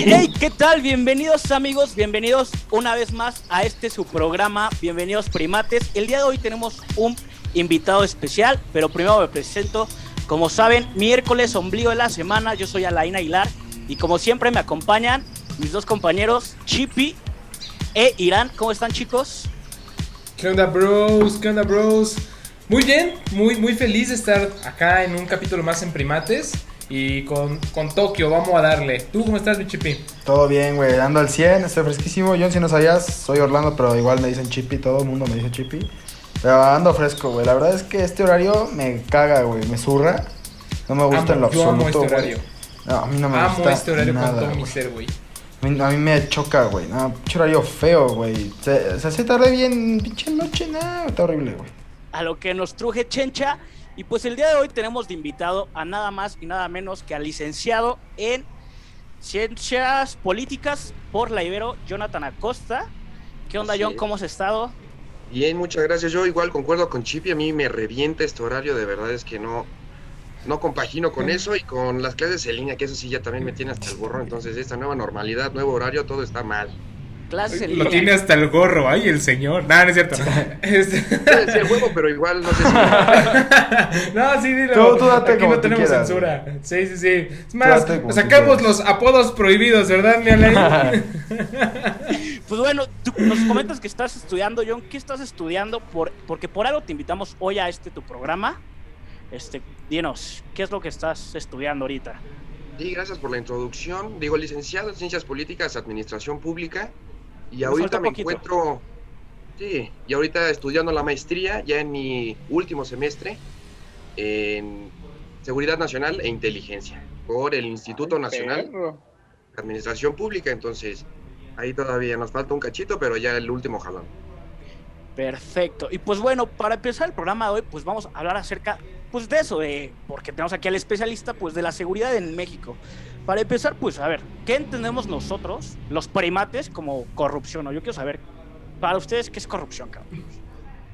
Hey, hey, ¿qué tal? Bienvenidos amigos, bienvenidos una vez más a este su programa, bienvenidos primates. El día de hoy tenemos un invitado especial, pero primero me presento. Como saben, miércoles, ombligo de la semana, yo soy Alain Aguilar y como siempre me acompañan mis dos compañeros, Chippy e Irán. ¿Cómo están chicos? ¿Qué onda, bros? ¿Qué onda, bros? Muy bien, muy, muy feliz de estar acá en un capítulo más en Primates. Y con, con Tokio, vamos a darle. ¿Tú cómo estás, mi Chippy? Todo bien, güey, ando al 100, estoy fresquísimo. John, si no sabías, soy Orlando, pero igual me dicen Chippy, todo el mundo me dice Chippy. Pero ando fresco, güey. La verdad es que este horario me caga, güey, me zurra. No me gusta en lo Amo, yo absoluto. amo este. No, a mí no me Amo gusta. este horario nada, con todo mi ser, güey. A mí, a mí me choca, güey. No, pinche horario feo, güey. Se, se hace tarde bien, pinche noche, nada, está horrible, güey. A lo que nos truje Chencha. Y pues el día de hoy tenemos de invitado a nada más y nada menos que al licenciado en Ciencias Políticas por la Ibero, Jonathan Acosta. ¿Qué onda, Así John? es. ¿Cómo has estado? Bien, muchas gracias. Yo igual concuerdo con Chippy, a mí me revienta este horario, de verdad es que no, no compagino con eso y con las clases en línea, que eso sí ya también me tiene hasta el gorro, entonces esta nueva normalidad, nuevo horario, todo está mal. Clases en Lo línea. tiene hasta el gorro, ay, el señor. No, no es cierto. Este- Puede ser huevo, pero igual no sé si... no, sí, dilo. Tú- tú date Aquí como no tenemos quieras, censura. Sí, sí, sí. Es más, sacamos los apodos prohibidos, ¿verdad, mi Alain? Pues bueno, tú nos comentas que estás estudiando, John. ¿Qué estás estudiando? Por, porque por algo te invitamos hoy a este tu programa. Este, dinos, ¿qué es lo que estás estudiando ahorita? Sí, gracias por la introducción. Digo, licenciado en Ciencias Políticas, Administración Pública, y ahorita me poquito. encuentro... Sí, y ahorita estudiando la maestría, ya en mi último semestre, en Seguridad Nacional e Inteligencia, por el Instituto Nacional de Administración Pública, entonces ahí todavía nos falta un cachito, pero ya el último jalón. Perfecto. Y pues bueno, para empezar el programa de hoy, pues vamos a hablar acerca pues de eso, de, porque tenemos aquí al especialista pues de la seguridad en México. Para empezar, pues a ver, ¿qué entendemos nosotros, los primates, como corrupción? ¿no? Yo quiero saber, para ustedes, ¿qué es corrupción, cabrón?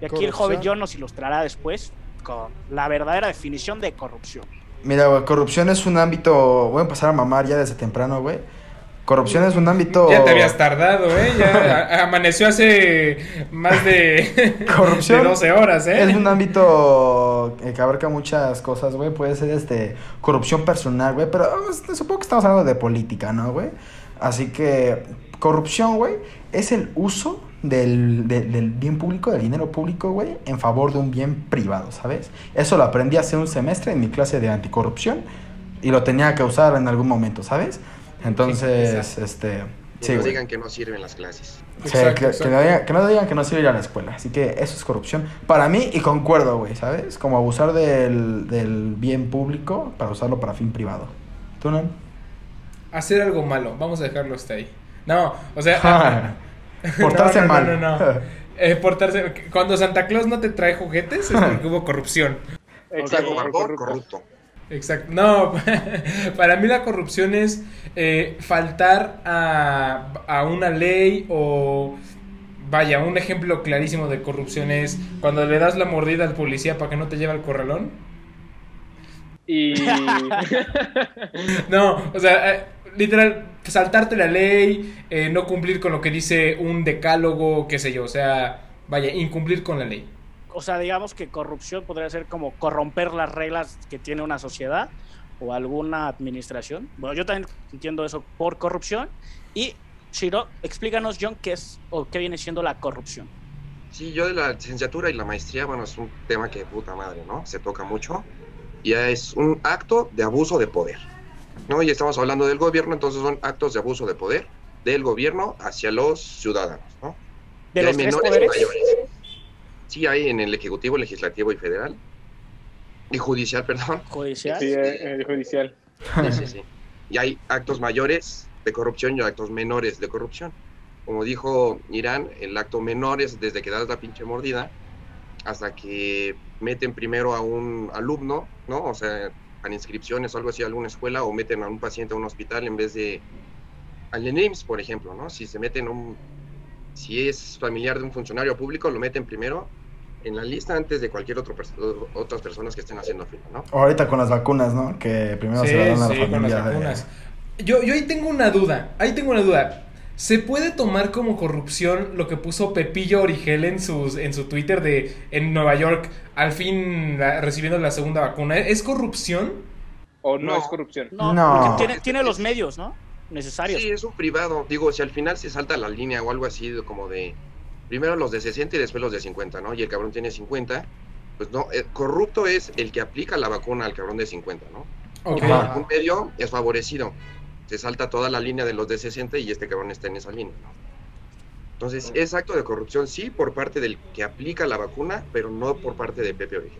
Y aquí el joven. John nos ilustrará después con la verdadera definición de corrupción. Mira, güey, corrupción es un ámbito. Voy a empezar a mamar ya desde temprano, güey. Corrupción es un ámbito. Ya te habías tardado, ¿eh? Ya amaneció hace más de, Corrupción de 12 horas, ¿eh? Es un ámbito que abarca muchas cosas, güey. Puede ser este corrupción personal, güey. Pero supongo que estamos hablando de política, ¿no, güey? Así que corrupción, güey, es el uso del, de- del bien público, del dinero público, güey, en favor de un bien privado, ¿sabes? Eso lo aprendí hace un semestre en mi clase de anticorrupción y lo tenía que usar en algún momento, ¿sabes? Entonces, este... Que Sí, no güey. digan que no sirven las clases. Sí, Exacto, que, que exacto. no digan, que no digan que no sirve ir a la escuela. Así que eso es corrupción. Para mí, y concuerdo, güey, ¿sabes? Como abusar del, del bien público para usarlo para fin privado. ¿Tú no? Hacer algo malo, vamos a dejarlo hasta ahí. No, o sea... ah, Portarse no, no, mal. No, no, no. Eh, portarse... Cuando Santa Claus no te trae juguetes es porque hubo corrupción. Exacto, corrupto. Exacto. No, para mí la corrupción es eh, faltar a, a una ley o... Vaya, un ejemplo clarísimo de corrupción es cuando le das la mordida al policía para que no te lleve al corralón. Y No, o sea, eh, literal, saltarte la ley, eh, no cumplir con lo que dice un decálogo, qué sé yo, o sea, vaya, incumplir con la ley. O sea, digamos que corrupción podría ser como corromper las reglas que tiene una sociedad o alguna administración. Bueno, yo también entiendo eso por corrupción. Y, Shiro, explícanos, John, qué es o qué viene siendo la corrupción. Sí, yo de la licenciatura y la maestría, bueno, es un tema que puta madre, ¿no? Se toca mucho. Y es un acto de abuso de poder, ¿no? Y estamos hablando del gobierno, entonces son actos de abuso de poder del gobierno hacia los ciudadanos, ¿no? De Y los tres menores y poderes. mayores. Sí, hay en el Ejecutivo, Legislativo y Federal. Y Judicial, perdón. Judicial. sí, eh, el judicial. Sí, sí, sí. Y hay actos mayores de corrupción y actos menores de corrupción. Como dijo Irán, el acto menor es desde que das la pinche mordida hasta que meten primero a un alumno, ¿no? O sea, en inscripciones o algo así a alguna escuela o meten a un paciente a un hospital en vez de al NIMS, por ejemplo, ¿no? Si se meten un si es familiar de un funcionario público, lo meten primero en la lista antes de cualquier otro pers- otras personas que estén haciendo fila, ¿no? Ahorita con las vacunas, ¿no? Que primero Sí, se la dan a la sí, con las de- vacunas. Yo, yo ahí tengo una duda. Ahí tengo una duda. ¿Se puede tomar como corrupción lo que puso Pepillo Origel en, sus, en su Twitter de en Nueva York, al fin la- recibiendo la segunda vacuna? ¿Es corrupción? ¿O no, No. es corrupción? No, No. porque tiene, tiene los medios, ¿no? Necesarios. Sí, es un privado. Digo, si al final se salta la línea o algo así, como de. Primero los de 60 y después los de 50, ¿no? Y el cabrón tiene 50. Pues no, eh, corrupto es el que aplica la vacuna al cabrón de 50, ¿no? Ok. Ajá. Un medio es favorecido. Se salta toda la línea de los de 60 y este cabrón está en esa línea, ¿no? Entonces, es acto de corrupción, sí, por parte del que aplica la vacuna, pero no por parte de Pepe Origen.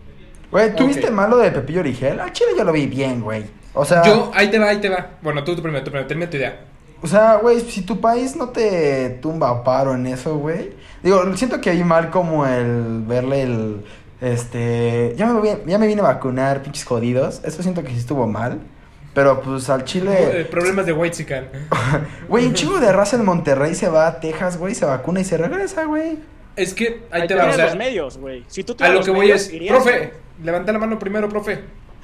Güey, ¿tú Ok. viste malo de Pepillo Origel? Al chile yo lo vi bien, güey. O sea, Yo, ahí te va, ahí te va. Bueno, tú, tú primero, tú primero, termina tu idea. O sea, güey, si tu país no te tumba a paro en eso, güey. Digo, siento que hay mal como el verle el este, ya me, voy- ya me vine a vacunar, pinches jodidos. Eso siento que sí estuvo mal. Pero pues al Eh, chile, problemas de White güey, un chingo de raza en Monterrey se va a Texas, güey, se vacuna y se regresa, güey. Es que ahí Ahí te va, o sea, los medios, güey. Si tú a lo los que voy medios, es, irías, profe, levanta la mano primero, profe.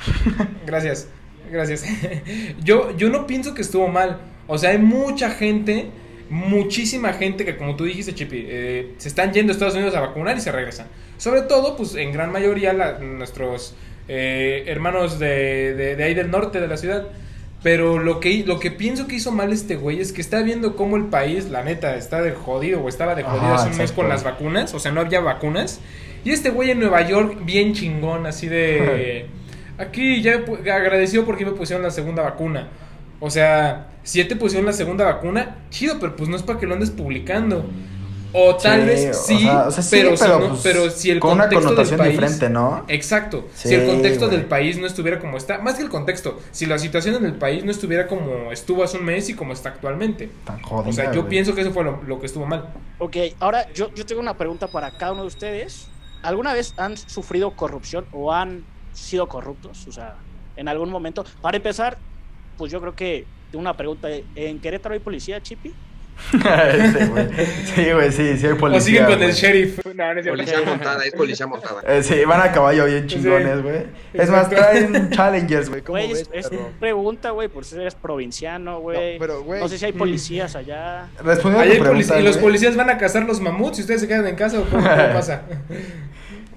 Gracias, gracias. yo, yo no pienso que estuvo mal. O sea, hay mucha gente, muchísima gente que, como tú dijiste, Chipi, eh, se están yendo a Estados Unidos a vacunar y se regresan. Sobre todo, pues en gran mayoría la- nuestros eh, hermanos de, de, de ahí del norte de la ciudad. Pero lo que, lo que pienso que hizo mal este güey es que está viendo cómo el país, la neta, está de jodido o estaba de jodido Ajá, hace un mes con las vacunas. O sea, no había vacunas. Y este güey en Nueva York, bien chingón, así de... Aquí ya agradecido porque me pusieron la segunda vacuna. O sea, si ya te pusieron la segunda vacuna, chido, pero pues no es para que lo andes publicando. O tal Sí, vez o sí, sea, o sea, sí, pero, si no- pues, pero si el con una contexto del connotación país, diferente, ¿no? Exacto. si el contexto del país no estuviera como está, más que el contexto, si la situación en el país no estuviera como estuvo hace un mes y como está actualmente. Tan jodida, O sea, yo pienso que eso fue lo, lo que estuvo mal. Ok, ahora yo, yo tengo una pregunta para cada uno de ustedes. ¿Alguna vez han sufrido corrupción o han sido corruptos? O sea, en algún momento. Para empezar, pues yo creo que una pregunta. ¿En Querétaro hay policía, Chipi? Sí, güey, sí, sí hay policía. o siguen con el sheriff. No, no es cierto. Policía montada, es policía montada. Eh, sí, van a caballo bien chingones, güey. Es más, traen challengers, güey. ¿Cómo Güey, es, ves, es pregunta, güey, por si eres provinciano, güey. No, pero, güey. No sé si hay policías allá. Respondiendo a tu pregunta, y los policías van a cazar los mamuts y ustedes se quedan en casa o cómo, cómo pasa.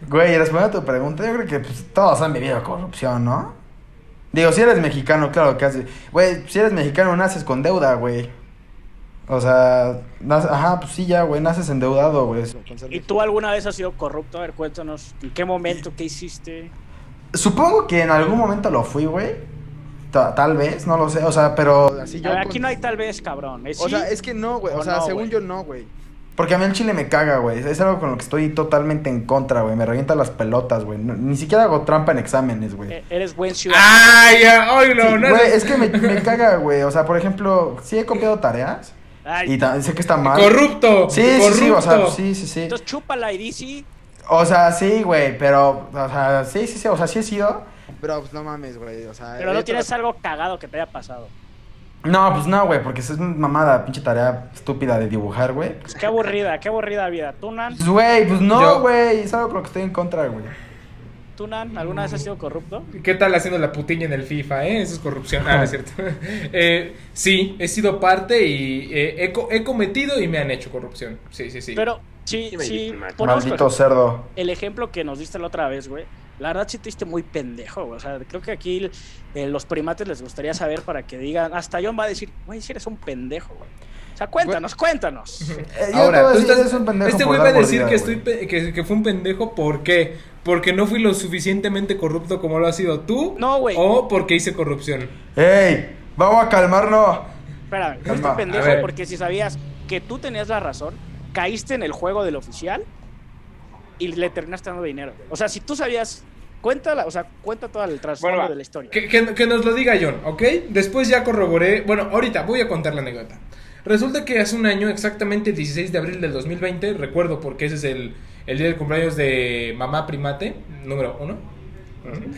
Güey, respondiendo a tu pregunta, yo creo que pues, todos han vivido corrupción, ¿no? Digo, si eres mexicano, claro que haces. Güey, si eres mexicano, naces con deuda, güey. O sea, nace- ajá, pues sí, ya, güey, naces endeudado, güey. ¿Y tú alguna vez has sido corrupto? A ver, cuéntanos. ¿En qué momento? ¿Qué hiciste? Supongo que en algún momento lo fui, güey. Ta- Tal vez, no lo sé, o sea, pero. Así yo ver, con- aquí no hay tal vez, cabrón. ¿Es O sí? sea, es que no, güey. o O sea, no, según yo no, güey. Porque a mí el chile me caga, güey. Es algo con lo que estoy totalmente en contra, güey. Me revienta las pelotas, güey. No- ni siquiera hago trampa en exámenes, güey. E- Eres buen ciudadano. ¡Ay, ya! ¡Ay, no! Sí, no, güey, no. es que me, me caga, güey. O sea, por ejemplo, sí he copiado tareas. Ay, Y sé que está mal. ¡Corrupto! Sí, sí, sí, o sea, sí, sí, sí. Entonces chúpala y dice. O sea, sí, güey, pero, o sea, sí, sí, sí, o sea, sí he sido. Pero pues no mames, güey. O sea, Pero no tienes algo cagado que te haya pasado. No, pues no, güey, porque eso es una mamada, pinche tarea estúpida de dibujar, güey. Pues qué aburrida, qué aburrida vida. ¿Tunan? Pues, güey, pues no, Yo- güey, es algo con lo que estoy en contra, güey. ¿Tunan? ¿Alguna vez has sido corrupto? ¿Qué tal haciendo la putiña en el FIFA, eh? Eso es corrupción. Ah, es cierto. Eh, sí, he sido parte y eh, he, co- he cometido y me han hecho corrupción. Sí, sí, sí. Pero Sí ponemos Maldito cerdo. el ejemplo que nos diste la otra vez, güey, la verdad sí te diste muy pendejo, güey. O sea, creo que aquí eh, los primates les gustaría saber para que digan, hasta John va a decir, güey, si eres un pendejo, güey. O sea, cuéntanos, cuéntanos. Eh, Ahora, a tú decir, estás- eres un pendejo este güey va a decir mordida, que, estoy pe- que, que fue un pendejo, ¿por qué? Porque no fui lo suficientemente corrupto como lo has sido tú. No, güey. O porque hice corrupción. ¡Ey! Vamos a calmarnos. Espera, fuiste pendejo porque si sabías que tú tenías la razón, caíste en el juego del oficial y le terminaste dando dinero. O sea, si tú sabías, cuéntala, o sea, cuenta todo el trasfondo Bueno, de la historia. Que, que- que nos lo diga John, ¿ok? Después ya corroboré. Bueno, ahorita voy a contar la anécdota. Resulta que hace un año, exactamente 16 de abril del 2020, recuerdo porque ese es el, el día del cumpleaños de mamá primate, número uno.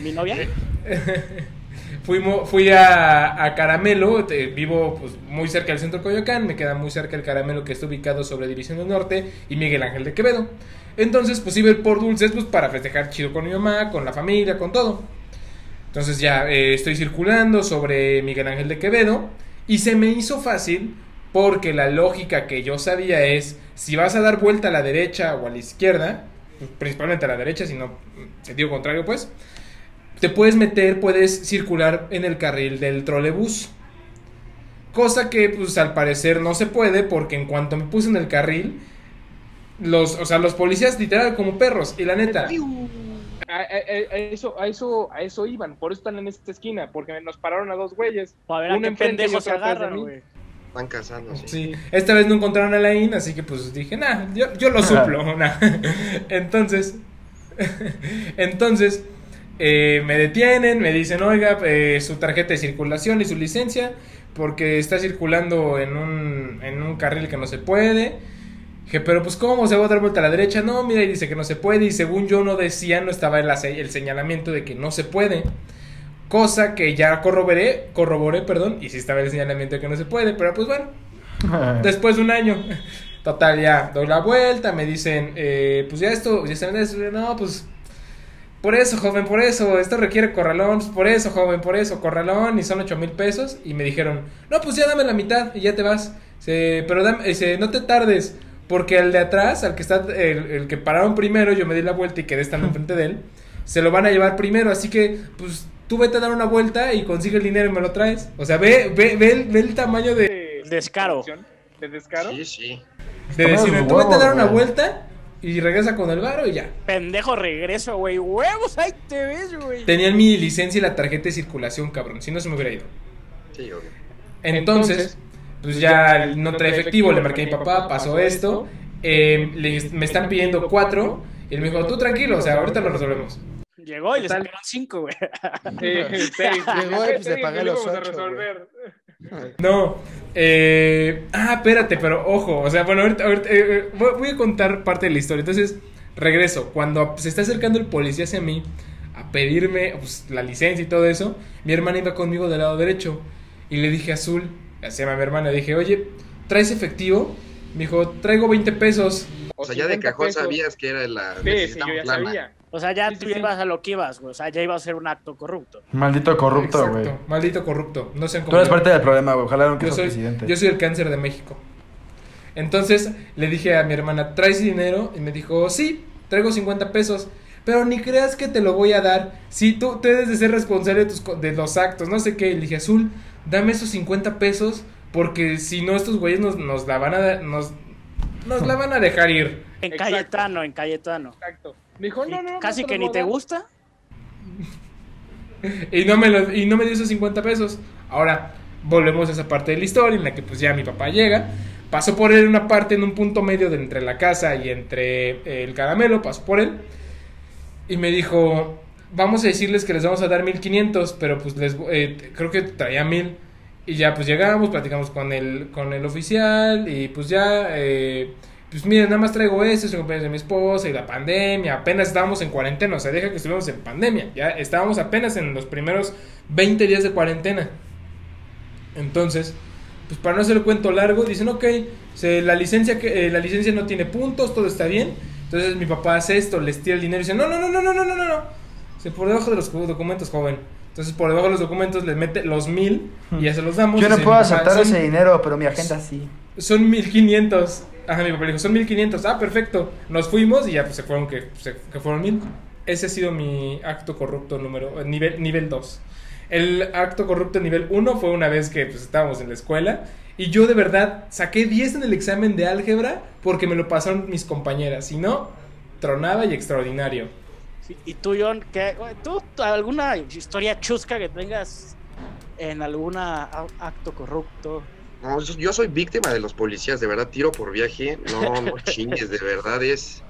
Mi novia. Fuimos, fui a, a Caramelo, te- vivo pues, muy cerca del centro de Coyoacán, me queda muy cerca el Caramelo que está ubicado sobre División del Norte y Miguel Ángel de Quevedo. Entonces, pues iba por dulces pues, para festejar chido con mi mamá, con la familia, con todo. Entonces ya eh, estoy circulando sobre Miguel Ángel de Quevedo Y se me hizo fácil porque la lógica que yo sabía es, si vas a dar vuelta a la derecha o a la izquierda, pues, principalmente a la derecha, si no, sentido contrario, pues, te puedes meter, puedes circular en el carril del trolebús. Cosa que, pues, al parecer no se puede porque en cuanto me puse en el carril, los, o sea, los policías literal como perros. Y la neta, A, a- eso, a, eso, a eso iban, por eso están en esta esquina, porque nos pararon a dos güeyes. A ver Uno enfrente y otro de mí. Están casándose. Sí, esta vez no encontraron a Lain, así que pues dije, nah, yo, yo lo suplo. nah. Entonces, entonces eh, me detienen, me dicen, oiga, eh, su tarjeta de circulación y su licencia, porque está circulando en un, en un carril que no se puede. Dije, pero pues ¿cómo se va a dar vuelta a la derecha? No, mira, y dice que no se puede, y según yo no decía, no estaba el, el señalamiento de que no se puede. Cosa que ya corroboré, corroboré, perdón, y sí estaba el señalamiento de que no se puede, pero pues bueno, Después de un año. Total, ya doy la vuelta, me dicen, eh, pues ya esto, ya están en eso. No, pues por eso, joven, por eso, esto requiere corralón, pues, por eso, joven, por eso, corralón, y son ocho mil pesos. Y me dijeron, no, pues ya dame la mitad y ya te vas. Pero dame- ese, no te tardes, porque al de atrás, al que está, el, el que pararon primero, yo me di la vuelta y quedé estando enfrente de él, se lo van a llevar primero, así que, pues tú vete a dar una vuelta y consigue el dinero y me lo traes. O sea, ve, ve, ve, el, ve el tamaño de, De, Descaro. ¿De descaro? Sí, sí. de decirme, tú vete a dar una güey". vuelta y regresa con el varo y ya. Pendejo regreso, güey. Huevos, ahí te ves, güey. Tenían mi licencia y la tarjeta de circulación, cabrón. Si no, se me hubiera ido. Sí, obvio. Entonces, Entonces, pues ya no trae efectivo, le marqué a mi papá, pasó esto. eh, le- me están pidiendo cuatro. Y él me dijo, tú tranquilo, o sea, ahorita lo resolvemos. Llegó y le sacaron cinco, güey. Sí, seis. Llegó y, pues, le pagué lo los ocho. No, eh, ah, espérate, pero ojo, o sea, bueno, ahorita, ahorita, eh, eh, voy, voy a contar parte de la historia. Entonces, regreso. Cuando se está acercando el policía hacia mí a pedirme pues, la licencia y todo eso, mi hermana iba conmigo del lado derecho. Y le dije a Azul, se llama mi hermana, dije, oye, ¿traes efectivo? Me dijo, traigo 20 pesos. O sea, ya de 50 cajón pesos. sabías que era la. Sí, sí, yo ya lana. sabía. O sea, ya Sí, tú sí. ibas a lo que ibas, güey. O sea, ya iba a ser un acto corrupto. Maldito corrupto, güey. Maldito corrupto. No sean Tú eres yo. parte del problema, güey. Ojalá no yo seas soy, presidente. yo soy el cáncer de México. Entonces le dije a mi hermana, ¿traes dinero? Y me dijo, sí, traigo 50 pesos. Pero ni creas que te lo voy a dar. Si tú, tú debes de ser responsable de, tus, de los actos, no sé qué. Y le dije, Azul, dame esos 50 pesos. Porque si no, estos güeyes nos, nos la van a nos, nos la van a dejar ir. En Exacto. Cayetano, en Cayetano. Exacto. Me dijo, no, no, no. Casi que ni te gusta. Y no me, lo- y no me dio esos 50 pesos. Ahora, volvemos a esa parte de la historia en la que pues ya mi papá llega. Pasó por él en una parte, en un punto medio de entre la casa y entre eh, el caramelo, pasó por él. Y me dijo, vamos a decirles que les vamos a dar 1500, pero pues les, eh, creo que traía 1000. Y ya pues llegamos, platicamos con el, con el oficial y pues ya... eh, pues miren, nada más traigo esto, es el de mi esposa y la pandemia, apenas estábamos en cuarentena, o sea, deja que estuviéramos en pandemia, ya estábamos apenas en los primeros 20 días de cuarentena. Entonces, pues para no hacer el cuento largo, dicen, ok, se- la, licencia eh, la licencia no tiene puntos, todo está bien. Entonces mi papá hace esto, les tira el dinero y dice, no, no, no, no, no, no, no, no, Dice, por debajo de los documentos, joven. Entonces por debajo de los documentos les mete los mil y ya se los damos. Yo no puedo aceptar "Son- ese dinero, pero mi agenda sí. son 1500. Ajá, mi papá le dijo, son 1500. Ah, perfecto. Nos fuimos y ya pues, se fueron que, se- que fueron 1000. Ese ha sido mi acto corrupto número, eh, nivel, nivel 2. El acto corrupto nivel 1 fue una vez que pues, estábamos en la escuela y yo de verdad saqué 10 en el examen de álgebra porque me lo pasaron mis compañeras. Si no, tronaba y extraordinario. Sí, Y tú, John, ¿qué, ¿tú alguna historia chusca que tengas en alguna a- acto corrupto? No, yo, soy víctima de los policías, de verdad, tiro por viaje. No, no chingues, de verdad es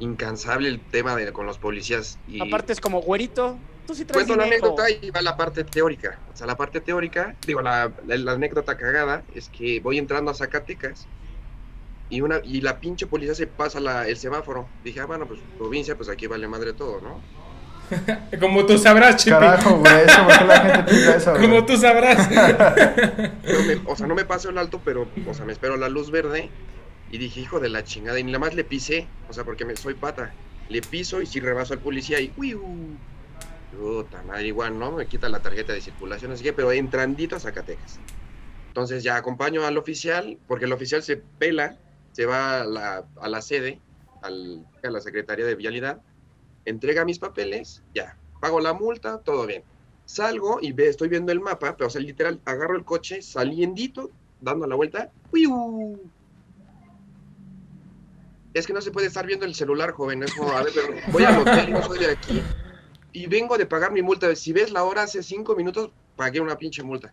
incansable el tema de, con los policías. Y Aparte es como güerito. Tú sí traes cuento la anécdota y va la parte teórica. O sea, la parte teórica, digo, la, la- la anécdota cagada es que voy entrando a Zacatecas y una y la pinche policía se pasa la, el semáforo. Dije, ah, bueno, pues provincia, pues aquí vale madre todo, ¿no? Como tú sabrás, Chipi. Carajo, güey. Eso, ¿por qué la gente piensa eso, güey? Como tú sabrás. Me- o sea, no me paso el alto, pero, o sea, me espero la luz verde. Y dije, hijo de la chingada. Y nada más le pisé, o sea, porque me, soy pata. Le piso y si rebaso al policía y, uy, puta madre, igual, ¿no? Me quita la tarjeta de circulación, así que, pero entrandito a Zacatecas. Entonces ya acompaño al oficial, porque el oficial se pela, se va a la, a la sede, a la Secretaría de Vialidad, entrega mis papeles, ya, pago la multa, todo bien. Salgo y ve, estoy viendo el mapa, pero o sea, literal, agarro el coche saliendito, dando la vuelta, ¡piu! Es que no se puede estar viendo el celular, joven, es como, a ver, pero voy al hotel no soy de aquí, y vengo de pagar mi multa, si ves la hora, hace cinco minutos pagué una pinche multa.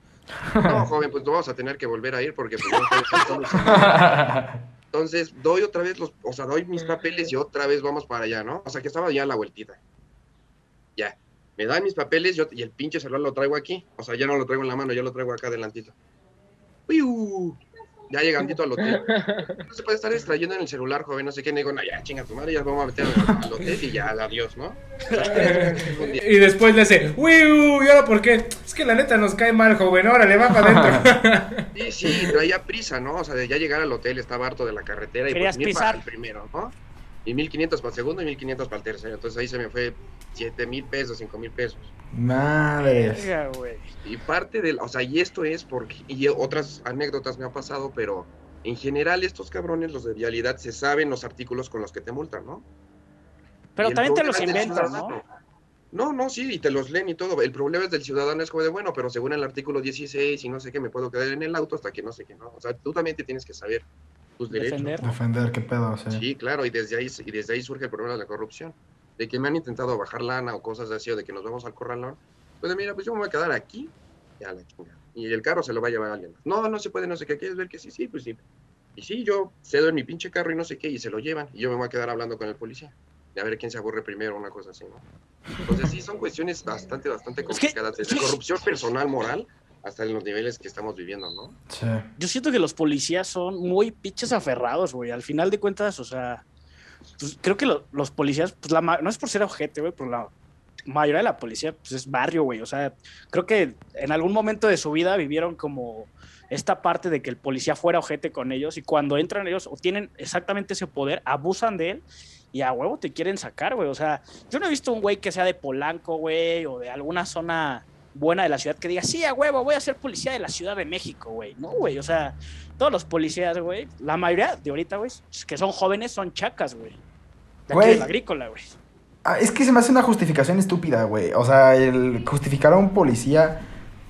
No, joven, pues no vamos a tener que volver a ir porque pues, no estamos- entonces, doy otra vez los, o sea, doy mis papeles y otra vez vamos para allá, ¿no? O sea, que estaba ya a la vueltita. Ya. Me dan mis papeles yo, y el pinche celular lo traigo aquí. O sea, ya no lo traigo en la mano, ya lo traigo acá adelantito. ¡Uiu! Ya llegandito al hotel. No se puede estar extrayendo en el celular, joven, no sé qué. Y digo, no, ya, chinga tu madre, ya vamos a meter al, hotel y ya, adiós, ¿no? Y después le hace, ¡Wiu! ¿Y ahora por qué? Es que la neta nos cae mal, joven. Órale, va para adentro. Sí, sí, traía prisa, ¿no? O sea, de ya llegar al hotel estaba harto de la carretera y Querías pues, para el primero, ¿no? Y 1500 para el segundo y 1500 para el tercero. Entonces ahí se me fue 7 mil pesos, 5 mil pesos. Güey. Y parte del, o sea, y esto es porque, y otras anécdotas me han pasado, pero en general estos cabrones, los de vialidad, se saben los artículos con los que te multan, ¿no? Pero también te los inventas, ¿no? No, no, sí, y te los leen y todo. El problema es del ciudadano, es como de, bueno, pero según el artículo 16 y no sé qué, me puedo quedar en el auto hasta que no sé qué, ¿no? O sea, tú también te tienes que saber tus derechos. Defender. Defender, qué pedo, sí. Sí, claro, y desde ahí y desde ahí surge el problema de la corrupción. De que me han intentado bajar lana o cosas así, o de que nos vamos al corralón. Pues mira, pues yo me voy a quedar aquí, la. Y el carro se lo va a llevar alguien. No, no se puede, no sé qué. ¿Quieres ver que sí? Sí, pues sí. Y sí, yo cedo en mi pinche carro y no sé qué, y se lo llevan. Y yo me voy a quedar hablando con el policía. Y a ver quién se aburre primero, una cosa así, ¿no? Entonces sí, son cuestiones bastante, bastante Es que- complicadas. Desde corrupción personal, moral, hasta en los niveles que estamos viviendo, ¿no? Sí. Yo siento que los policías son muy pinches aferrados, güey. Al final de cuentas, o sea, pues, creo que lo- los policías, pues la ma- no es por ser ojete, güey, pero la mayoría de la policía, pues es barrio, güey. O sea, creo que en algún momento de su vida vivieron como esta parte de que el policía fuera ojete con ellos y cuando entran ellos o tienen exactamente ese poder, abusan de él y a huevo te quieren sacar, güey. O sea, yo no he visto un güey que sea de Polanco, güey, o de alguna zona buena de la ciudad que diga, sí, a huevo, voy a ser policía de la Ciudad de México, güey. No, güey, o sea, todos los policías, güey, la mayoría de ahorita, güey, que son jóvenes, son chacas, güey. De aquí de la agrícola, güey. Ah, es que se me hace una justificación estúpida, güey. O sea, el justificar a un policía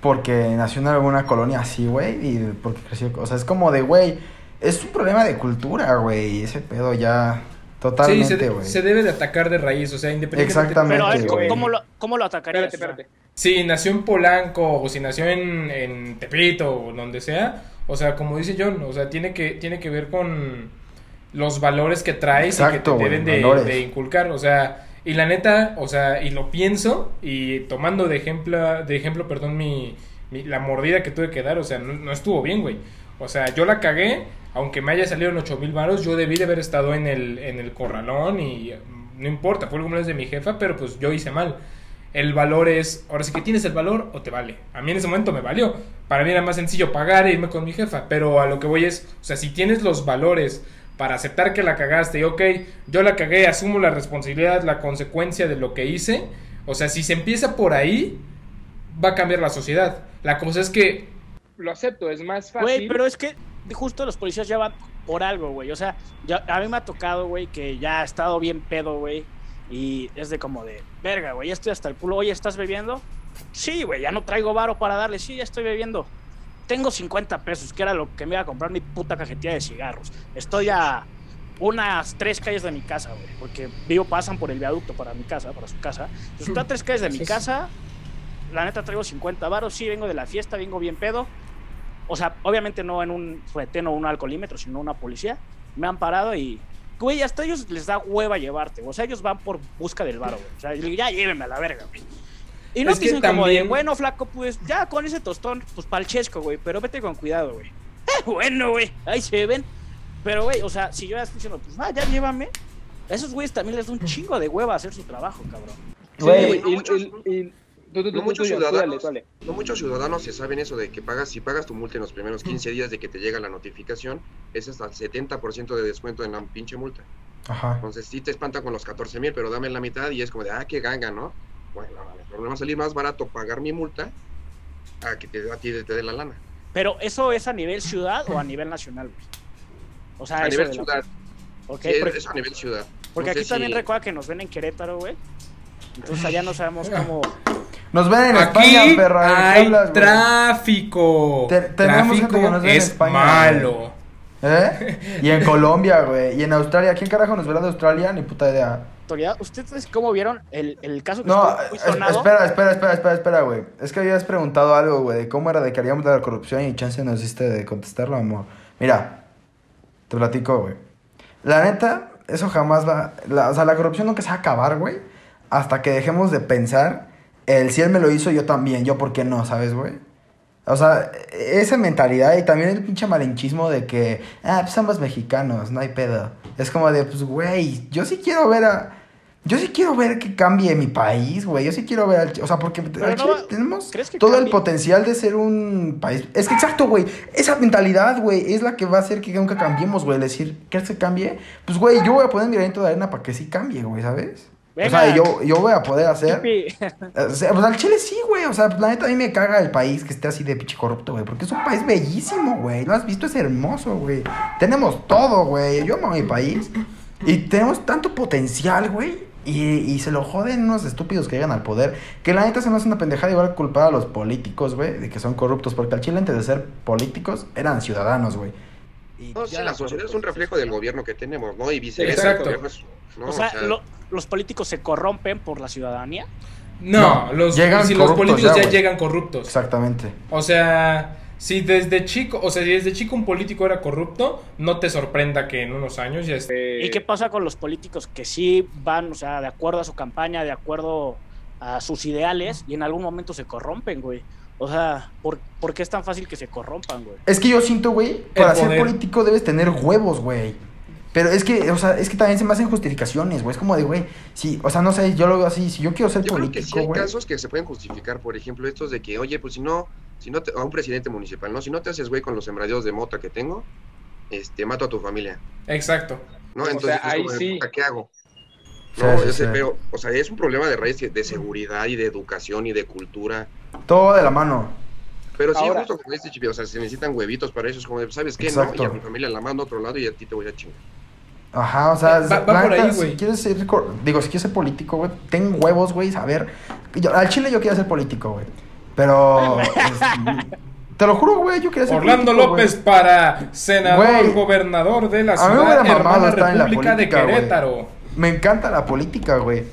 porque nació en alguna colonia así, güey, y porque creció. O sea, es como de, güey, es un problema de cultura, güey. Ese pedo ya. Sí, Totalmente, se, güey. se debe de atacar de raíz, o sea, independientemente. Exactamente, Pero a ver, ¿cómo, lo, cómo lo atacarías? Espérate, espérate. Si nació en Polanco o si nació en, en Tepito o donde sea, o sea, como dice John, o sea, tiene que, tiene que ver con los valores que traes Exacto, y que te deben de, inculcar, o sea, y la neta, o sea, y lo pienso y tomando de ejemplo, de ejemplo, perdón, mi, mi- la mordida que tuve que dar, o sea, no, no estuvo bien, güey. O sea, yo la cagué, aunque me haya salido en 8 mil varos, yo debí de haber estado en el, en el corralón y no importa, fue el cumpleaños de mi jefa, pero pues yo hice mal. El valor es, ahora sí que tienes el valor o te vale. A mí en ese momento me valió. Para mí era más sencillo pagar e irme con mi jefa, pero a lo que voy es, o sea, si tienes los valores para aceptar que la cagaste y ok, yo la cagué, asumo la responsabilidad, la consecuencia de lo que hice, o sea, si se empieza por ahí, va a cambiar la sociedad. La cosa es que Lo acepto, es más fácil. Güey, pero es que justo los policías ya van por algo, güey. O sea, ya, a mí me ha tocado, güey, que ya ha estado bien pedo, güey. Y es de como de, verga, güey, ya estoy hasta el culo. Oye, ¿estás bebiendo? Sí, güey, ya no traigo varo para darle. Sí, ya estoy bebiendo. Tengo 50 pesos, que era lo que me iba a comprar mi puta cajetilla de cigarros. Estoy a unas tres calles de mi casa, güey. Porque vivo, pasan por el viaducto para mi casa, para su casa. Entonces, estoy a tres calles de mi casa. La neta traigo 50 varos. Sí, vengo de la fiesta, vengo bien pedo. O sea, obviamente no en un retén o un alcoholímetro, sino una policía. Me han parado y, güey, hasta ellos les da hueva llevarte. O sea, ellos van por busca del varo, güey. O sea, yo digo, ya llévenme a la verga, güey. Y no Es te que dicen como de, también- bueno, flaco, pues ya con ese tostón, pues pa'l chesco, güey. Pero vete con cuidado, güey. bueno, güey, ahí se ven. Pero, güey, o sea, si yo ya estoy diciendo, pues va, ya llévame. A esos güeyes también les da un chingo de hueva hacer su trabajo, cabrón. Güey, y- tú- tú- tú- no tú- muchos dale, ciudadanos- tú dale. No muchos ciudadanos se saben eso de que pagas, si pagas tu multa en los primeros 15 días de que te llega la notificación, es hasta el 70% de descuento en la pinche multa. Ajá. Entonces sí te espantan con los 14 mil, pero dame la mitad y es como de, ah, qué ganga, ¿no? Bueno, vale, pero me va a salir más barato pagar mi multa a que te, a ti te dé la lana. Pero eso es a nivel ciudad o a nivel nacional, güey. O sea, A eso nivel la- ciudad. Ok, Sí, es- porque, es a nivel ciudad. porque No aquí también si- recuerda que nos ven en Querétaro, güey. Entonces allá no sabemos cómo. Nos ven en Aquí España, perra. ¿de qué hay hablas, tráfico. Te- tenemos gente tráfico que nos ve en es España, malo. ¿Eh? Y en Colombia, güey. Y en Australia. ¿Quién carajo nos verá de Australia? Ni puta idea. ¿Ustedes cómo vieron el, el caso que No, muy sonado? espera, espera, espera, espera, espera, güey. Es que habías preguntado algo, güey, de cómo era de que haríamos de la corrupción y chance nos diste de contestarlo, amor. Mira, te platico, güey. La neta, eso jamás va. la- o sea, la corrupción nunca se va a acabar, güey. Hasta que dejemos de pensar el si él me lo hizo, yo también, yo por qué no, ¿sabes, güey? O sea, esa mentalidad y también el pinche malinchismo de que, ah, pues somos mexicanos, no hay pedo. Es como de, pues, güey, yo sí quiero ver a. Yo sí quiero ver que cambie mi país, güey. Yo sí quiero ver al. O sea, porque al no tenemos ¿crees todo el potencial de ser un país. Es que exacto, güey. Esa mentalidad, güey, es la que va a hacer que nunca cambiemos, güey. Decir, ¿quieres que cambie? Pues, güey, yo voy a poner mi granito de arena para que sí cambie, güey, ¿sabes? O sea, yo, yo voy a poder hacer. Hippie. O sea, pues al Chile sí, güey. O sea, la neta a mí me caga el país que esté así de pinche corrupto, güey. Porque es un país bellísimo, güey. ¿Lo has visto? Es hermoso, güey. Tenemos todo, güey. Yo amo mi país. Y tenemos tanto potencial, güey. Y, y se lo joden unos estúpidos que llegan al poder. Que la neta se me hace una pendejada igual culpar a los políticos, güey. De que son corruptos. Porque al Chile antes de ser políticos eran ciudadanos, güey. No, sí, la sociedad es un reflejo del gobierno que tenemos, ¿no? Y viceversa. Exacto. el gobierno es- ¿no? o sea, lo- los políticos se corrompen por la ciudadanía. No, No, los, llegan si los corruptos políticos ya, ya, llegan corruptos. Exactamente. O sea, si desde chico, o sea, si desde chico un político era corrupto, no te sorprenda que en unos años ya esté. ¿Y qué pasa con los políticos que sí van, o sea, de acuerdo a su campaña, de acuerdo a sus ideales y en algún momento se corrompen, güey? O sea, ¿por, por qué es tan fácil que se corrompan, güey? Es que yo siento, güey, para ser político debes tener huevos, güey. Pero es que, o sea, es que también se me hacen justificaciones, güey. Es como de, güey, sí, o sea, no sé, yo lo veo así, si yo quiero ser Yo creo que sí político, hay güey. casos que se pueden justificar, por ejemplo, estos de que, oye, pues si no, si no te- a un presidente municipal, ¿no? Si no te haces güey con los sembradíos de mota que tengo, este, mato a tu familia, Exacto. ¿no? O sea, Entonces, es ahí sí. puta, ¿qué hago? No, sí, yo sé, sí. pero, o sea, es un problema de raíz de seguridad y de educación y de cultura. Todo de la mano. Pero sí, Ahora- justo como este chipi, o sea, se necesitan huevitos para eso, es como de, ¿sabes qué? Exacto. No, y a mi familia la mando a otro lado y a ti te voy a chingar. Ajá, o sea, Va- va la por neta, ahí, si quieres ser, digo, si quieres ser político, güey, ten huevos, güey, saber. Yo, al Chile yo quería ser político, güey. Pero, te lo juro, güey, yo quería ser Orlando político, López para senador, gobernador de la ciudad hermana República de. Querétaro. Me encanta la política, güey.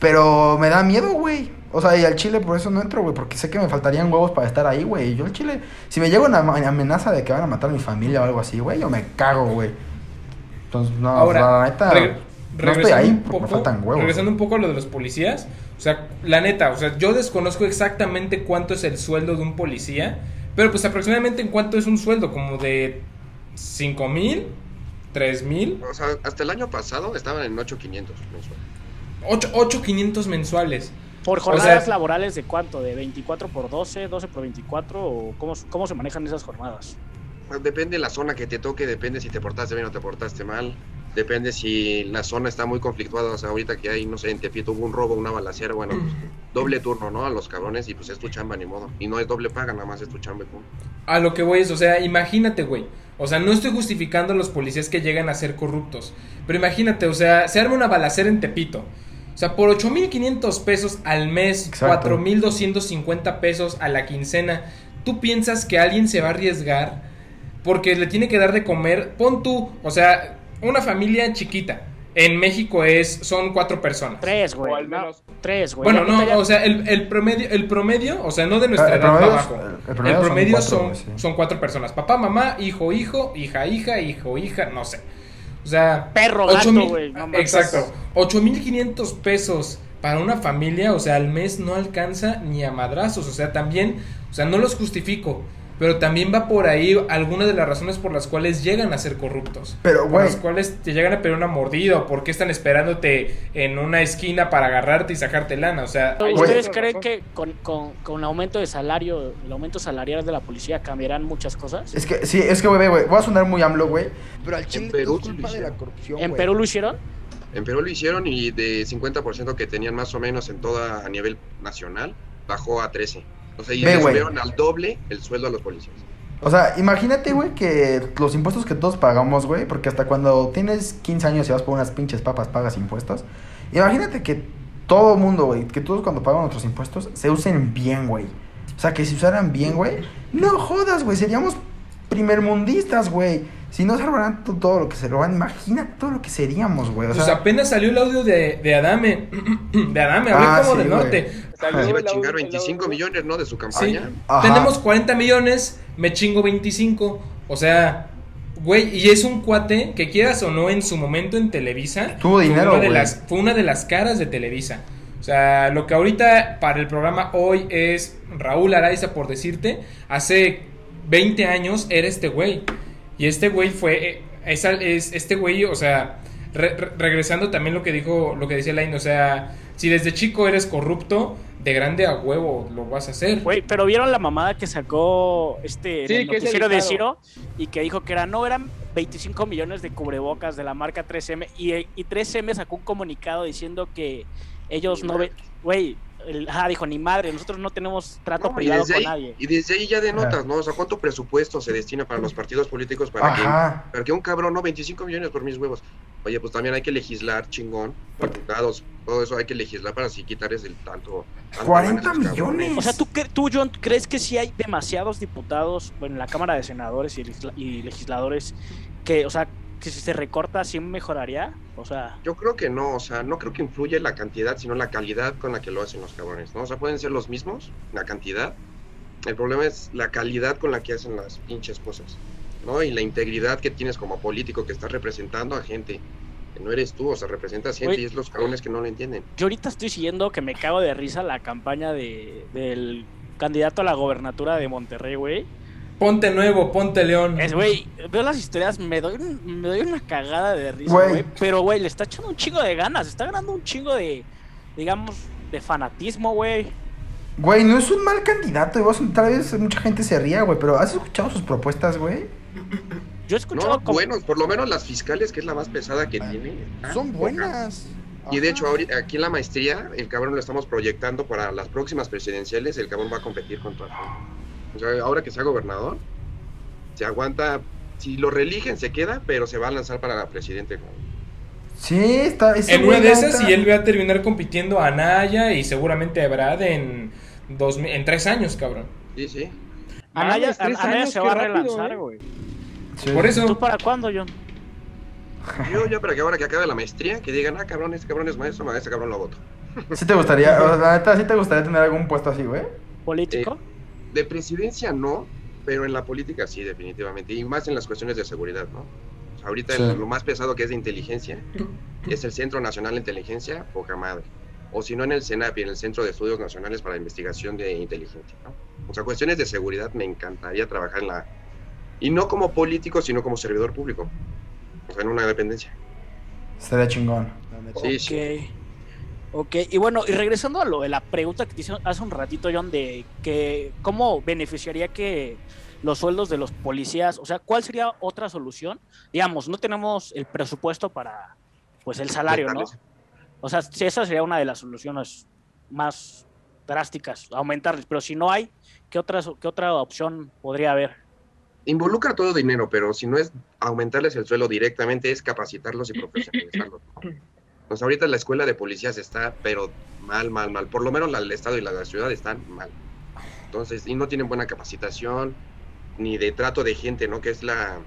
Pero me da miedo, güey. O sea, y al Chile por eso no entro, güey. Porque sé que me faltarían huevos para estar ahí, güey. Yo al Chile, si me llega una amenaza de que van a matar a mi familia o algo así, güey, yo me cago, güey. Entonces, no, Ahora, la neta, reg- no estoy regresando ahí un porque me poco- faltan huevos. Regresando un poco a lo de los policías, o sea, la neta, o sea, yo desconozco exactamente cuánto es el sueldo de un policía, pero pues aproximadamente en cuánto es un sueldo, como de 5 mil, 3 mil, O sea, hasta el año pasado estaban en 8500 mensual. 8,500 mensuales. ¿Por O jornadas sea- laborales de cuánto? ¿De 24 por 12, 12 por 24? ¿O cómo, cómo se manejan esas jornadas? Pues Depende la zona que te toque, depende si te portaste bien o te portaste mal, depende si la zona está muy conflictuada, o sea, ahorita que hay, no sé, en Tepito hubo un robo, una balacera, bueno, pues, doble turno, ¿no? A los cabrones y pues es tu chamba, ni modo. Y no es doble paga, nada más es tu chamba y punto. A lo que voy es, o sea, imagínate, güey. O sea, no estoy justificando a los policías que llegan a ser corruptos. Pero imagínate, o sea, se arma una balacera en Tepito. O sea, por 8.500 pesos al mes, Exacto. 4.250 pesos a la quincena, ¿tú piensas que alguien se va a arriesgar porque le tiene que dar de comer? Pon tú, o sea, una familia chiquita. En México es, son cuatro personas. Tres, güey. O al no, menos- tres, güey. Bueno, no, ya- o sea, el, el promedio, el promedio, o sea, no de nuestra El edad para abajo. el El promedio promedio, son son, cuatro, son, güey, sí. cuatro personas. Papá, mamá, hijo, hijo, hija, hija, hijo, hija, no sé. O sea... Perro, ocho gato, mil- güey, no. Exacto. 8.500 pesos para una familia, o sea, al mes no alcanza ni a madrazos. O sea, también, o sea, no los justifico. Pero también va por ahí algunas de las razones por las cuales llegan a ser corruptos. Pero, Por güey, las cuales te llegan a pedir una mordida o por qué están esperándote en una esquina para agarrarte y sacarte lana. O sea. ¿Ustedes creen que con, con, con aumento de salario, el aumento salarial de la policía cambiarán muchas cosas? es que, sí, es que, güey, güey, voy a sonar muy AMLO, güey. Pero al chile Perú es culpa de la corrupción, ¿En güey. Perú lo hicieron? En Perú lo hicieron y de 50% que tenían más o menos en toda a nivel nacional, bajó a 13. O sea, y Ve, güey. subieron al doble el sueldo a los policías. O sea, imagínate, güey, que los impuestos que todos pagamos, güey, porque hasta cuando tienes 15 años y vas por unas pinches papas pagas impuestos. Imagínate que todo mundo, güey, que todos cuando pagan nuestros impuestos se usen bien, güey. O sea, que si usaran bien, güey, no jodas, güey, seríamos primermundistas, güey. Si no se robaran todo lo que se roban, imagina todo lo que seríamos, güey. O Pues apenas salió el audio de, de Adame. De Adame, hablé Ah, como sí, del güey. norte. Salió Se iba a chingar el 25 audio- millones, ¿no? De su campaña. Tenemos 40 millones, me chingo 25. O sea, güey, y es un cuate que quieras o no en su momento en Televisa. Tuvo fue dinero, una de güey. las Fue una de las caras de Televisa. O sea, lo que ahorita para el programa hoy es Raúl Araiza, por decirte, hace 20 años era este güey. Y este güey fue, eh, es, este güey, o sea, re- re- regresando también lo que dijo, lo que decía Lain, o sea, si desde chico eres corrupto, de grande a huevo lo vas a hacer. Güey, pero vieron la mamada que sacó este Sí, el que es noticiero de. Ciro y que dijo que era, no, eran 25 millones de cubrebocas de la marca 3M y, y 3M sacó un comunicado diciendo que ellos no ven, güey, el- dijo, ni madre, nosotros no tenemos trato No, privado con ahí, nadie. y desde ahí ya denotas, ¿no? O sea, ¿cuánto presupuesto se destina para los partidos políticos para que, para que un cabrón, no, 25 millones por mis huevos? Oye, pues también hay que legislar, chingón, diputados, todo eso hay que legislar para así quitarles el tanto. tanto 40 lana a esos cabrones. millones. O sea, ¿tú, tú, John, crees que sí hay demasiados diputados bueno, en la Cámara de Senadores y, legisla- y legisladores que, o sea, que si se recorta, sí mejoraría? O sea, Yo creo que no, o sea, no creo que influye la cantidad, sino la calidad con la que lo hacen los cabrones, ¿no? O sea, pueden ser los mismos, la cantidad. El problema es la calidad con la que hacen las pinches cosas, ¿no? Y la integridad que tienes como político que estás representando a gente, que no eres tú, o sea, representas gente Oye. y es los cabrones que no lo entienden. yo ahorita estoy siguiendo que me cago de risa la campaña de, del candidato a la gobernatura de Monterrey, güey. Ponte nuevo, ponte león. Es, güey, veo las historias, me doy, un- me doy una cagada de risa, Güey. Pero, güey, le está echando un chingo de ganas, está ganando un chingo de, digamos, de fanatismo, güey. Güey, no es un mal candidato, y vos, tal vez mucha gente se ría, güey, pero ¿has escuchado sus propuestas, güey? Yo he escuchado No, como- bueno, por lo menos las fiscales, que es la más pesada que tiene. Son buenas. Y de hecho, ahorita- aquí en la maestría, el cabrón lo estamos proyectando para las próximas presidenciales. El cabrón va a competir contra Trump. O sea, ahora que sea gobernador, se aguanta. Si lo reeligen, se queda, pero se va a lanzar para la presidente. Sí, está. En una de esas, y él va a terminar compitiendo a Naya y seguramente a Brad en, dos, en tres años, cabrón. Sí, sí. Anaya, Anaya años, se va a relanzar, ¿eh? güey. Sí. Por eso. ¿Tú para cuándo, John? Yo ya para que ahora que acabe la maestría, que digan, ah, cabrón, este cabrón es maestro, no, este cabrón lo voto. ¿Sí te gustaría, o sea, la neta, sí te gustaría tener algún puesto así, güey? ¿Político? De presidencia no, pero en la política sí, definitivamente. Y más en las cuestiones de seguridad, ¿no? O sea, ahorita Sí. el- lo más pesado que es de inteligencia es el Centro Nacional de Inteligencia, poca madre. O si no, en el CENAPI, en el Centro de Estudios Nacionales para Investigación de Inteligencia, ¿no? O sea, cuestiones de seguridad me encantaría trabajar en la... Y no como político, sino como servidor público. O sea, en una dependencia. Estaría chingón. Sí, ok. sí. Ok, y bueno, y regresando a lo de la pregunta que te hice hace un ratito, John, de que cómo beneficiaría que los sueldos de los policías, o sea, ¿cuál sería otra solución? Digamos, no tenemos el presupuesto para, pues, el salario, ¿no? O sea, si esa sería una de las soluciones más drásticas, aumentarles, pero si no hay, ¿qué, otras, qué otra opción podría haber? Involucra todo dinero, pero si no es aumentarles el suelo directamente, es capacitarlos y profesionalizarlos. Pues ahorita la escuela de policías está, pero mal, mal, mal. Por lo menos la del estado y la de la ciudad están mal. Entonces, y no tienen buena capacitación, ni de trato de gente, ¿no? Que es la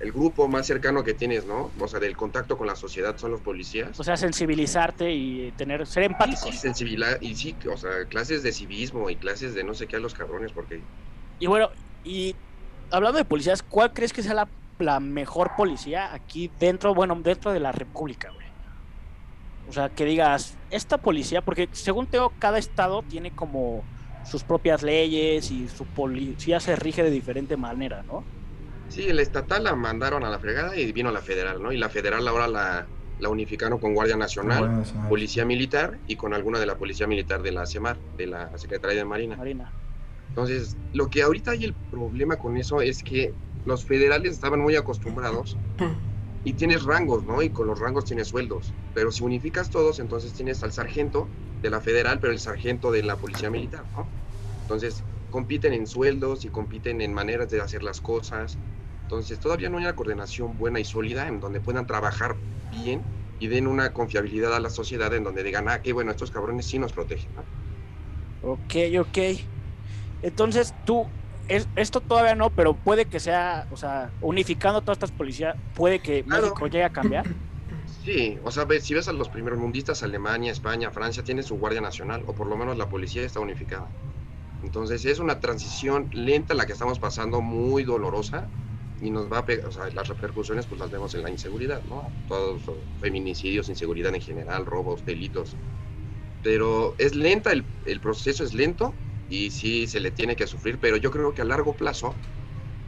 el grupo más cercano que tienes, ¿no? O sea, del contacto con la sociedad son los policías. O sea, sensibilizarte y tener, ser empáticos. sí, sensibilidad, y sí, o sea, clases de civismo y clases de no sé qué a los cabrones, porque Y bueno, y hablando de policías, ¿cuál crees que sea la, la mejor policía aquí dentro, bueno, dentro de la República, güey? O sea, que digas, esta policía, porque según tengo, cada estado tiene como sus propias leyes y su policía se rige de diferente manera, ¿no? Sí, la estatal la mandaron a la fregada y vino la federal, ¿no? Y la federal ahora la, la unificaron con Guardia Nacional, Guardia Nacional. Policía Militar y con alguna de la Policía Militar de la CEMAR, de la Secretaría de Marina. Marina. Entonces, lo que ahorita hay el problema con eso es que los federales estaban muy acostumbrados y tienes rangos, ¿no? Y con los rangos tienes sueldos. Pero si unificas todos, entonces tienes al sargento de la federal, pero el sargento de la Policía Militar, ¿no? Entonces, compiten en sueldos y compiten en maneras de hacer las cosas. Entonces todavía no hay una coordinación buena y sólida en donde puedan trabajar bien y den una confiabilidad a la sociedad en donde digan, ah, qué bueno, estos cabrones sí nos protegen. ¿no? Ok, ok. Entonces, tú, es- esto todavía no, pero puede que sea, o sea, unificando todas estas policías, puede que Claro. México llegue a cambiar. Sí, o sea, si ves a los primeros mundistas, Alemania, España, Francia, tienen su Guardia Nacional, o por lo menos la policía está unificada. Entonces es una transición lenta la que estamos pasando, muy dolorosa, y nos va a pegar, o sea, las repercusiones pues las vemos en la inseguridad, ¿no? Todos los feminicidios, inseguridad en general, robos, delitos. Pero es lenta, el, el proceso es lento, y sí se le tiene que sufrir, pero yo creo que a largo plazo,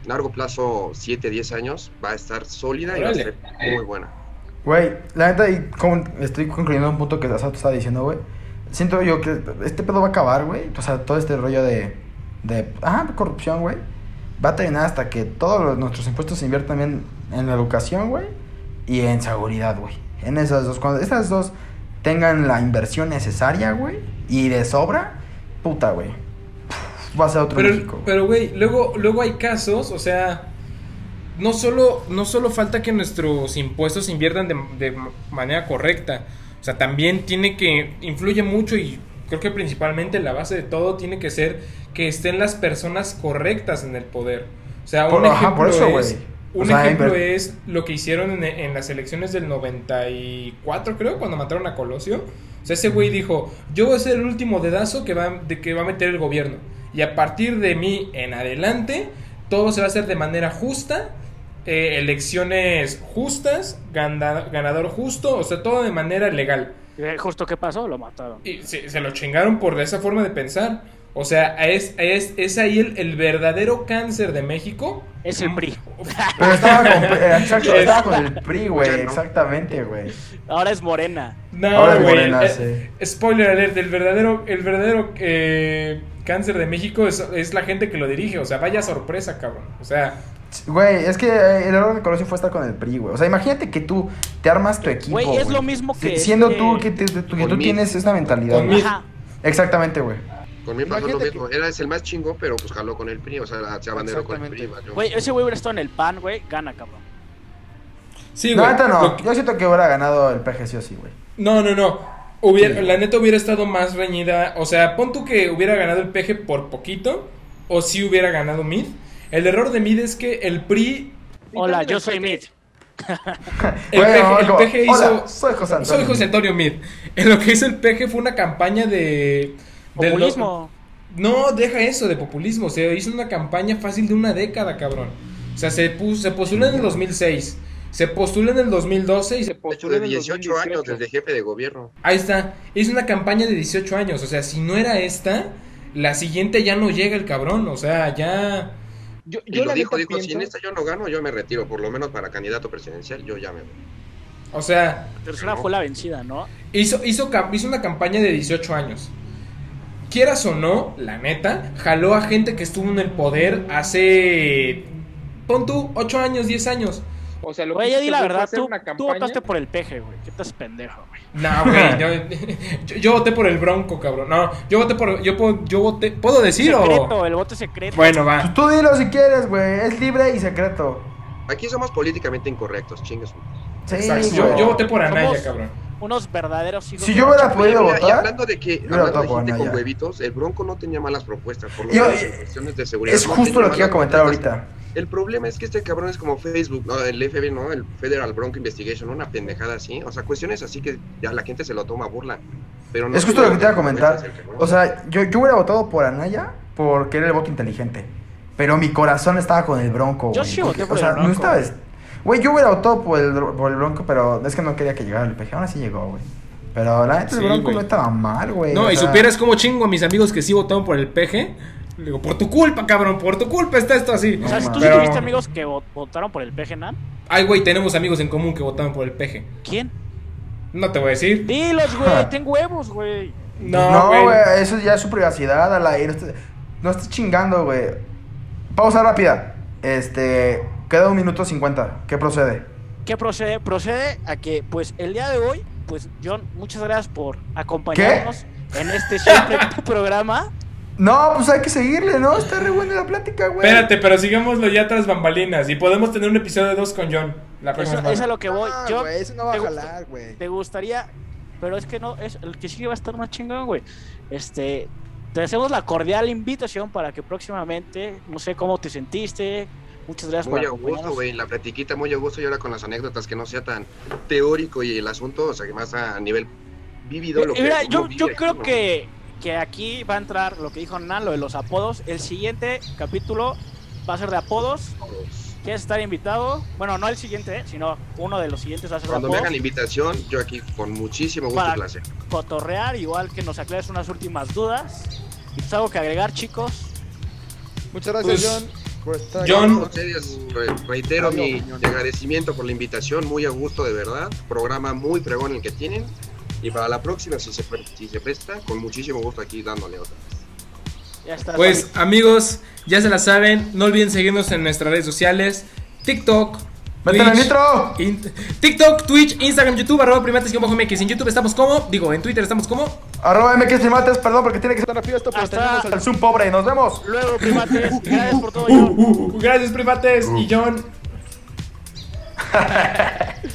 largo plazo, 7, 10 años, va a estar sólida y va a ser muy buena. Güey, la neta, y como estoy concluyendo un punto que Asato estaba diciendo, güey. Siento yo que este pedo va a acabar, güey. O sea, todo este rollo de. de ah, corrupción, güey. Va a terminar hasta que todos los- nuestros impuestos se inviertan bien en la educación, güey. Y en seguridad, güey. En esas dos. Cuando esas dos tengan la inversión necesaria, güey. Y de sobra, puta, güey. Va a ser otro. Pero, güey. pero güey, luego, luego hay casos, o sea, no solo, no solo falta que nuestros impuestos se inviertan de, de manera correcta, o sea, también tiene que, influye mucho y creo que principalmente la base de todo tiene que ser que estén las personas correctas en el poder. O sea, un Por- ajá, ejemplo por eso, es... Un sea, ejemplo es lo que hicieron en, en las elecciones del 94, creo, cuando mataron a Colosio. O sea, ese güey dijo, yo voy a ser el último dedazo que va, de que va a meter el gobierno. Y a partir de mí en adelante, todo se va a hacer de manera justa, eh, elecciones justas, gana- ganador justo, o sea, todo de manera legal. Eh, Justo qué pasó, lo mataron. Y se, se lo chingaron por esa forma de pensar. O sea, es, es, es ahí el, el verdadero cáncer de México. Es el PRI. Pero estaba con, exacto, Es- estaba con el PRI, güey. No. Exactamente, güey. Ahora es Morena. No, Ahora es güey. Morena, eh, sí. Spoiler alert, el verdadero, el verdadero eh, cáncer de México es, es la gente que lo dirige. O sea, vaya sorpresa, cabrón. O sea, Güey, es que eh, el error de Colosio fue estar con el PRI, güey. O sea, imagínate que tú te armas tu equipo. Güey, es lo mismo que Si- Siendo este- tú que, te- tú, que tú tienes esa mentalidad. Con. Ajá. Exactamente, güey. Con mi pasó lo mismo. Era es el más chingón, pero pues jaló con el PRI, o sea, se abanderó con el PRI. Güey, ese güey hubiera estado en el PAN, güey, gana, cabrón. sí, güey. no. Lo que- Yo siento que hubiera ganado el PG sí o sí, güey. No, no, no. Hubiera, Sí. La neta hubiera estado más reñida. O sea, pon tú que hubiera ganado el PG por poquito. O si hubiera ganado Mid. El error de Mid es que el PRI. Hola, yo soy. Mid. El Bueno, PG, el como, PG "Hola, hizo. soy José Antonio". Soy José Antonio Mid. En lo que hizo el PG fue una campaña de. de lo- Populismo. No, deja eso de populismo. Se hizo una campaña fácil de una década, cabrón. O sea, se, puso, se postuló en el 2006. Se postuló en el 2012 y se Se De hecho, postuló de en el 18 años 2018. desde jefe de gobierno. Ahí está. Es una campaña de 18 años. O sea, si no era esta, la siguiente ya no llega el cabrón. O sea, ya. Yo, Y lo la dijo, dijo, si en esta yo no gano, yo me retiro, por lo menos para candidato presidencial, yo ya me voy. O sea, Tercera fue la vencida, ¿no? hizo, hizo, hizo una campaña de 18 años. Quieras o no, la neta, jaló a gente que estuvo en el poder hace. Pon tú, 8 años, 10 años. O sea, lo Güey, que di la verdad, tú, campaña. votaste por el peje, güey. ¿Qué estás pendejo, güey? No, güey. yo, yo- yo voté por el Bronco, cabrón. No, yo voté por. Yo, puedo- yo voté. ¿Puedo decir o.? Secreto, el voto secreto. Bueno, va. tú dilo si quieres, güey. Es libre y secreto. Aquí somos políticamente incorrectos, chingues. Sí. Yo, yo voté por Anaya, Somos- cabrón. Unos verdaderos hijos Si yo la hubiera podido Mira, y votar, hablando de que, hablando de por gente con huevitos, el Bronco no tenía malas propuestas, por lo Yo- menos en cuestiones de seguridad. Es justo lo que iba a comentar propuestas. ahorita. El problema es que este cabrón es como Facebook, ¿no? El FB, ¿no? El Federal Bronco Investigation, una pendejada así. O sea, cuestiones así que ya la gente se lo toma a burla. Pero no Es justo lo que te iba a comentar. O sea, yo, yo hubiera votado por Anaya porque era el voto inteligente. Pero mi corazón estaba con el Bronco, Yo güey, sí voté por O sea, el Bronco, no estaba... güey. Yo hubiera votado por el, por el Bronco, pero es que no quería que llegara el PG. Aún así llegó, güey. Pero la neta, Sí, el Bronco no estaba mal, güey. No, y sea, supieras cómo chingo a mis amigos que sí votaron por el PG. Le digo, por tu culpa, cabrón, por tu culpa está esto así. O sea, si tú sí tuviste amigos que vo- votaron por el peje, ¿no? Ay, güey, tenemos amigos en común que votaron por el PG. ¿Quién? No te voy a decir. Dilos, güey. Ten huevos, güey. No, No, güey. güey, eso ya es su privacidad al aire. No estés- No chingando, güey. Pausa rápida. Este, queda un minuto cincuenta. ¿Qué procede? ¿Qué procede? Procede a que, pues, el día de hoy, pues, John, muchas gracias por acompañarnos en este siempre programa. No, pues hay que seguirle, ¿no? Está re buena la plática, güey. Espérate, pero sigámoslo ya tras bambalinas. Y podemos tener un episodio 2 con John. La Eso, próxima eso es semana. lo que voy. Ah, Yo, güey, eso no va a jalar, güey. ¿Te gustaría? Pero es que no, es el que sigue va a estar más chingón, güey. Este, te hacemos la cordial invitación para que próximamente, no sé cómo te sentiste. Muchas gracias Muy por a gusto, güey. La platiquita muy a gusto y ahora con las anécdotas que no sea tan teórico y el asunto, o sea, que más a nivel vívido. Lo que mira, yo, creo ¿no? que, que aquí va a entrar lo que dijo Nan, lo de los apodos. El siguiente capítulo va a ser de apodos. ¿Quieres estar invitado? Bueno, no el siguiente, eh, sino uno de los siguientes va a ser de Cuando me apodos. hagan la invitación, yo aquí con muchísimo gusto Para- y placer. Cotorrear, igual que nos aclares unas últimas dudas. ¿Y pues algo que agregar, chicos? Muchas gracias, Pues, John. Por estar John- ustedes re- reitero Sabio mi agradecimiento por la invitación, muy a gusto de verdad. Programa muy fregón el que tienen. Y para la próxima, si se, pre- si se presta, con muchísimo gusto aquí dándole otra vez. Ya está. Pues amigos, ya se la saben. No olviden seguirnos en nuestras redes sociales: TikTok. ¡Métele Twitch, nitro! in- TikTok, Twitch, Instagram, YouTube, arroba primates-mx. En YouTube estamos como, digo, en Twitter estamos como. Arroba MX Primates, perdón, porque tiene que ser rápido esto, pero Hasta- tenemos el Zoom pobre. Nos vemos. Luego, primates, gracias por todo. John. gracias, primates. Y John.